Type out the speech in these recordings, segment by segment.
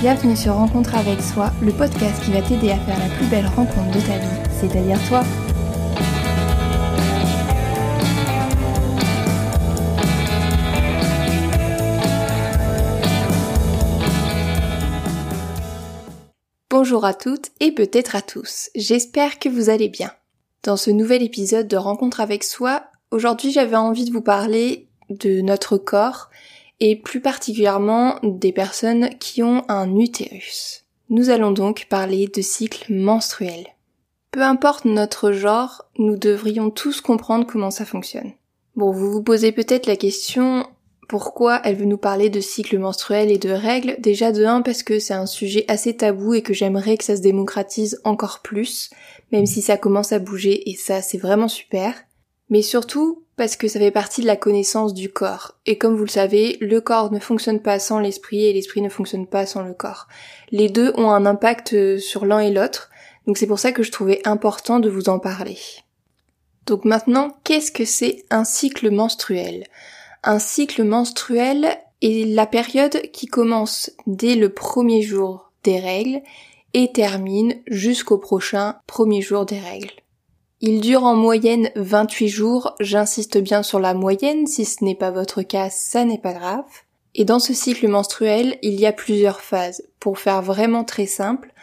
Bienvenue sur Rencontre avec soi, le podcast qui va t'aider à faire la plus belle rencontre de ta vie, c'est-à-dire toi. Bonjour à toutes et peut-être à tous, j'espère que vous allez bien. Dans ce nouvel épisode de Rencontre avec soi, aujourd'hui j'avais envie de vous parler de notre corps et plus particulièrement des personnes qui ont un utérus. Nous allons donc parler de cycle menstruel. Peu importe notre genre, nous devrions tous comprendre comment ça fonctionne. Bon, vous vous posez peut-être la question pourquoi elle veut nous parler de cycle menstruel et de règles? Déjà de un parce que c'est un sujet assez tabou et que j'aimerais que ça se démocratise encore plus, même si ça commence à bouger et ça c'est vraiment super. Mais surtout parce que ça fait partie de la connaissance du corps. Et comme vous le savez, le corps ne fonctionne pas sans l'esprit et l'esprit ne fonctionne pas sans le corps. Les deux ont un impact euh, sur l'un et l'autre, donc c'est pour ça que je trouvais important de vous en parler. Donc maintenant, qu'est-ce que c'est un cycle menstruel? Un cycle menstruel est la période qui commence dès le premier jour des règles et termine jusqu'au prochain premier jour des règles. Il dure en moyenne 28 jours, j'insiste bien sur la moyenne, si ce n'est pas votre cas, ça n'est pas grave. Et dans ce cycle menstruel, il y a plusieurs phases. Pour faire vraiment très simple,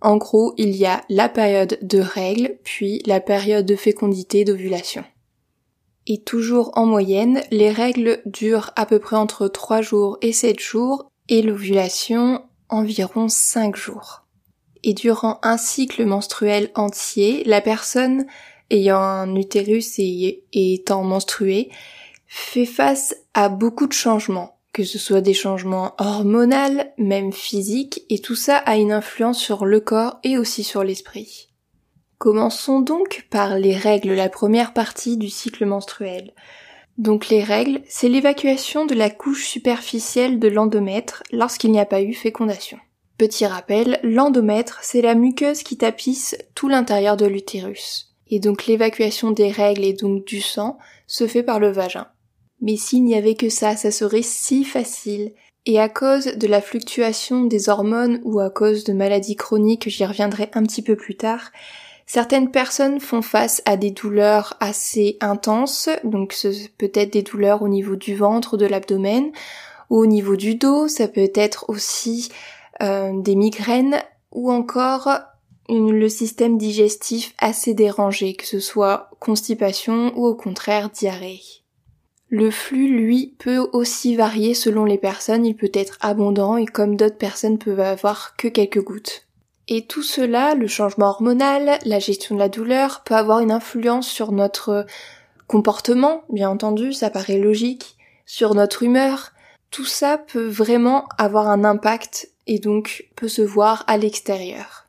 en gros, il y a la période de règles, puis la période de fécondité d'ovulation. Et toujours en moyenne, les règles durent à peu près entre 3 jours et 7 jours, et l'ovulation environ 5 jours et durant un cycle menstruel entier, la personne ayant un utérus et, étant menstruée fait face à beaucoup de changements, que ce soit des changements hormonaux, même physiques, et tout ça a une influence sur le corps et aussi sur l'esprit. Commençons donc par les règles, la première partie du cycle menstruel. Donc les règles, c'est l'évacuation de la couche superficielle de l'endomètre lorsqu'il n'y a pas eu fécondation. Petit rappel, l'endomètre, c'est la muqueuse qui tapisse tout l'intérieur de l'utérus. Et donc l'évacuation des règles et donc du sang se fait par le vagin. Mais s'il n'y avait que ça, ça serait si facile. Et à cause de la fluctuation des hormones ou à cause de maladies chroniques, j'y reviendrai un petit peu plus tard, certaines personnes font face à des douleurs assez intenses, donc ce peut être des douleurs au niveau du ventre, de l'abdomen, ou au niveau du dos, ça peut être aussi des migraines ou encore le système digestif assez dérangé, que ce soit constipation ou au contraire diarrhée. Le flux, lui, peut aussi varier selon les personnes, il peut être abondant et comme d'autres personnes peuvent avoir que quelques gouttes. Et tout cela, le changement hormonal, la gestion de la douleur, peut avoir une influence sur notre comportement, bien entendu, ça paraît logique, sur notre humeur. Tout ça peut vraiment avoir un impact et donc peut se voir à l'extérieur.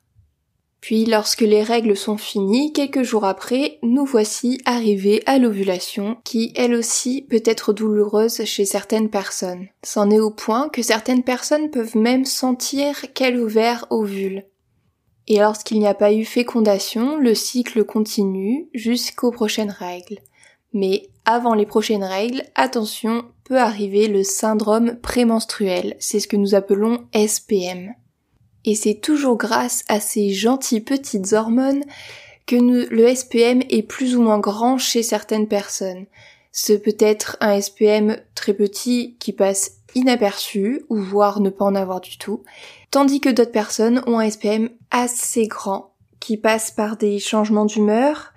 Puis lorsque les règles sont finies, quelques jours après, nous voici arrivés à l'ovulation, qui elle aussi peut être douloureuse chez certaines personnes. C'en est au point que certaines personnes peuvent même sentir qu'elles ouvert ovule. Et lorsqu'il n'y a pas eu fécondation, le cycle continue jusqu'aux prochaines règles. Mais avant les prochaines règles, attention, peut arriver le syndrome prémenstruel, c'est ce que nous appelons SPM. Et c'est toujours grâce à ces gentilles petites hormones que le SPM est plus ou moins grand chez certaines personnes. Ce peut être un SPM très petit qui passe inaperçu, ou voire ne pas en avoir du tout, tandis que d'autres personnes ont un SPM assez grand, qui passe par des changements d'humeur,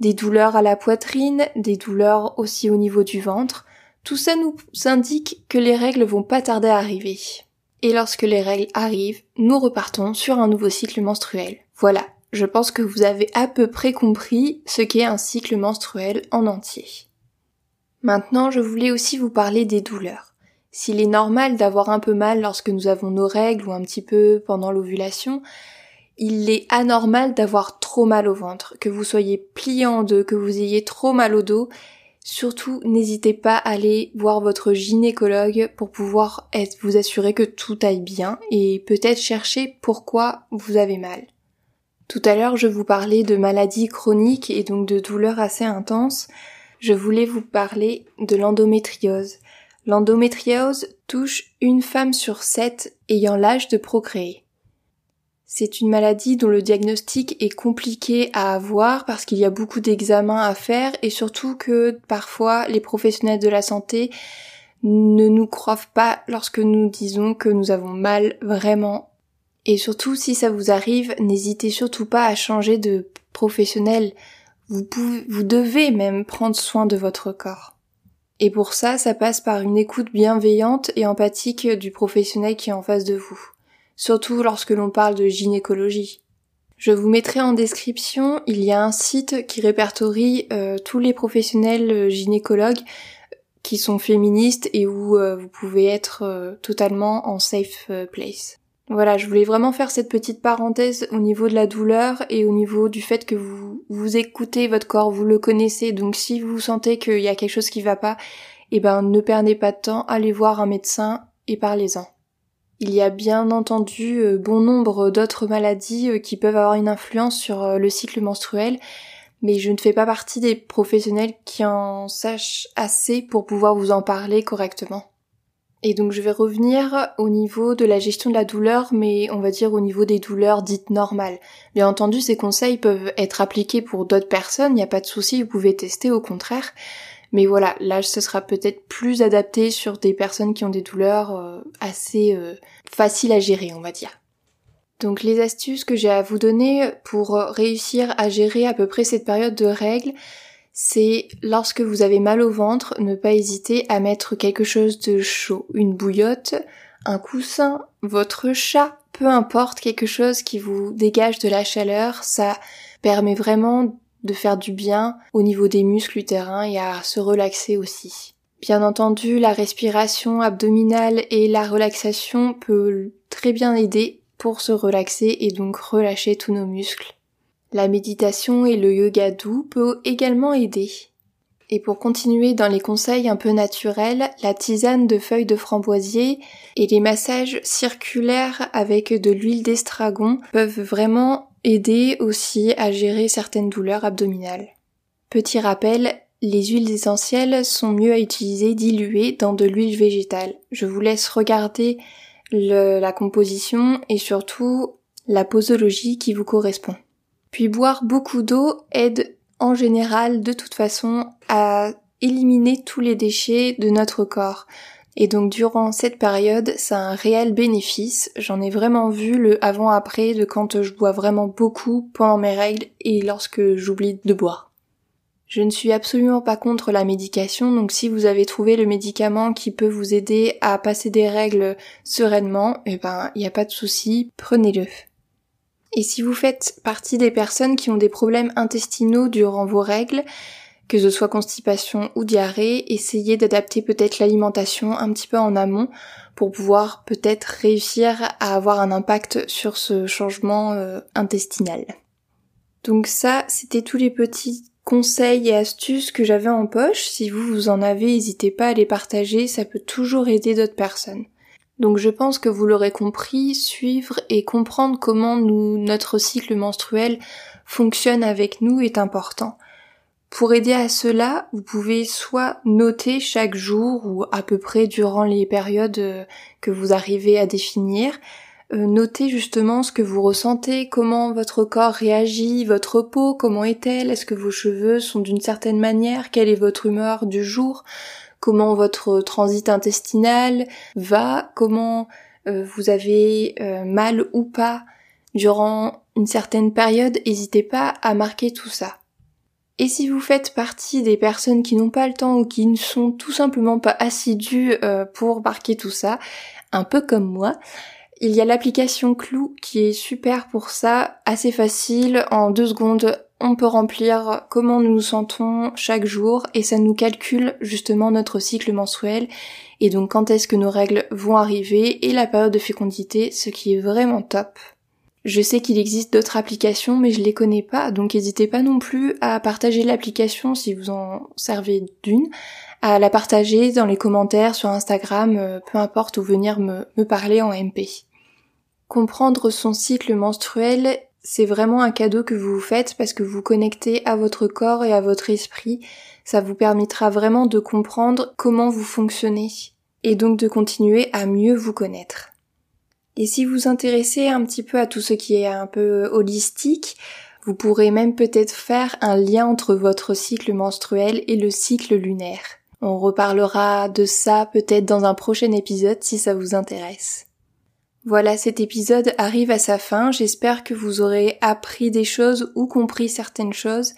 des douleurs à la poitrine, des douleurs aussi au niveau du ventre. Tout ça nous indique que les règles vont pas tarder à arriver. Et lorsque les règles arrivent, nous repartons sur un nouveau cycle menstruel. Voilà, je pense que vous avez à peu près compris ce qu'est un cycle menstruel en entier. Maintenant, je voulais aussi vous parler des douleurs. S'il est normal d'avoir un peu mal lorsque nous avons nos règles ou un petit peu pendant l'ovulation, il est anormal d'avoir trop mal au ventre, que vous soyez plié en deux, que vous ayez trop mal au dos. Surtout, n'hésitez pas à aller voir votre gynécologue pour pouvoir vous assurer que tout aille bien et peut-être chercher pourquoi vous avez mal. Tout à l'heure, je vous parlais de maladies chroniques et donc de douleurs assez intenses. Je voulais vous parler de l'endométriose. L'endométriose touche une femme sur sept ayant l'âge de procréer. C'est une maladie dont le diagnostic est compliqué à avoir parce qu'il y a beaucoup d'examens à faire et surtout que parfois les professionnels de la santé ne nous croient pas lorsque nous disons que nous avons mal vraiment. Et surtout si ça vous arrive, n'hésitez surtout pas à changer de professionnel. Vous pouvez, vous devez même prendre soin de votre corps. Et pour ça, ça passe par une écoute bienveillante et empathique du professionnel qui est en face de vous surtout lorsque l'on parle de gynécologie. Je vous mettrai en description, il y a un site qui répertorie euh, tous les professionnels euh, gynécologues qui sont féministes et où euh, vous pouvez être totalement en safe place. Voilà, je voulais vraiment faire cette petite parenthèse au niveau de la douleur et au niveau du fait que vous, vous écoutez votre corps, vous le connaissez, donc si vous sentez qu'il y a quelque chose qui va pas, eh ben ne perdez pas de temps, allez voir un médecin et parlez-en. Il y a bien entendu euh, bon nombre d'autres maladies euh, qui peuvent avoir une influence sur euh, le cycle menstruel, mais je ne fais pas partie des professionnels qui en sachent assez pour pouvoir vous en parler correctement. Et donc je vais revenir au niveau de la gestion de la douleur, mais on va dire au niveau des douleurs dites normales. Bien entendu, ces conseils peuvent être appliqués pour d'autres personnes, il n'y a pas de souci, vous pouvez tester au contraire. Mais voilà, là ce sera peut-être plus adapté sur des personnes qui ont des douleurs euh, assez euh, faciles à gérer, on va dire. Donc les astuces que j'ai à vous donner pour réussir à gérer à peu près cette période de règles, c'est lorsque vous avez mal au ventre, ne pas hésiter à mettre quelque chose de chaud, une bouillotte, un coussin, votre chat, peu importe, quelque chose qui vous dégage de la chaleur, ça permet vraiment de faire du bien au niveau des muscles utérins et à se relaxer aussi. Bien entendu, la respiration abdominale et la relaxation peut très bien aider pour se relaxer et donc relâcher tous nos muscles. La méditation et le yoga doux peut également aider. Et pour continuer dans les conseils un peu naturels, la tisane de feuilles de framboisier et les massages circulaires avec de l'huile d'estragon peuvent vraiment aider aussi à gérer certaines douleurs abdominales. Petit rappel, les huiles essentielles sont mieux à utiliser diluées dans de l'huile végétale. Je vous laisse regarder la composition et surtout la posologie qui vous correspond. Puis boire beaucoup d'eau aide en général de toute façon à éliminer tous les déchets de notre corps. Et donc durant cette période, ça a un réel bénéfice. J'en ai vraiment vu le avant-après de quand je bois vraiment beaucoup pendant mes règles et lorsque j'oublie de boire. Je ne suis absolument pas contre la médication, donc si vous avez trouvé le médicament qui peut vous aider à passer des règles sereinement, eh ben, il n'y a pas de souci, prenez-le. Et si vous faites partie des personnes qui ont des problèmes intestinaux durant vos règles, que ce soit constipation ou diarrhée, essayez d'adapter peut-être l'alimentation un petit peu en amont pour pouvoir peut-être réussir à avoir un impact sur ce changement euh, intestinal. Donc ça, c'était tous les petits conseils et astuces que j'avais en poche. Si vous, vous en avez, n'hésitez pas à les partager, ça peut toujours aider d'autres personnes. Donc je pense que vous l'aurez compris, suivre et comprendre comment notre cycle menstruel fonctionne avec nous est important. Pour aider à cela, vous pouvez soit noter chaque jour ou à peu près durant les périodes euh, que vous arrivez à définir, euh, noter justement ce que vous ressentez, comment votre corps réagit, votre peau, comment est-elle, est-ce que vos cheveux sont d'une certaine manière, quelle est votre humeur du jour, comment votre transit intestinal va, comment euh, vous avez mal ou pas durant une certaine période, n'hésitez pas à marquer tout ça. Et si vous faites partie des personnes qui n'ont pas le temps ou qui ne sont tout simplement pas assidues euh, pour marquer tout ça, un peu comme moi, il y a l'application Clou qui est super pour ça, assez facile, en deux secondes on peut remplir comment nous nous sentons chaque jour et ça nous calcule justement notre cycle menstruel et donc quand est-ce que nos règles vont arriver et la période de fécondité, ce qui est vraiment top. Je sais qu'il existe d'autres applications, mais je les connais pas, donc n'hésitez pas non plus à partager l'application si vous en servez d'une, à la partager dans les commentaires sur Instagram, euh, peu importe, ou venir me, me parler en MP. Comprendre son cycle menstruel c'est vraiment un cadeau que vous vous faites parce que vous connectez à votre corps et à votre esprit. Ça vous permettra vraiment de comprendre comment vous fonctionnez et donc de continuer à mieux vous connaître. Et si vous intéressez un petit peu à tout ce qui est un peu holistique, vous pourrez même peut-être faire un lien entre votre cycle menstruel et le cycle lunaire. On reparlera de ça peut-être dans un prochain épisode si ça vous intéresse. Voilà, cet épisode arrive à sa fin. J'espère que vous aurez appris des choses ou compris certaines choses.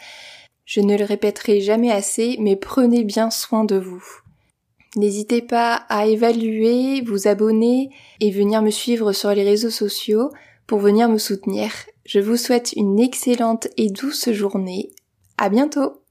Je ne le répéterai jamais assez, mais prenez bien soin de vous. N'hésitez pas à évaluer, vous abonner et venir me suivre sur les réseaux sociaux pour venir me soutenir. Je vous souhaite une excellente et douce journée. À bientôt!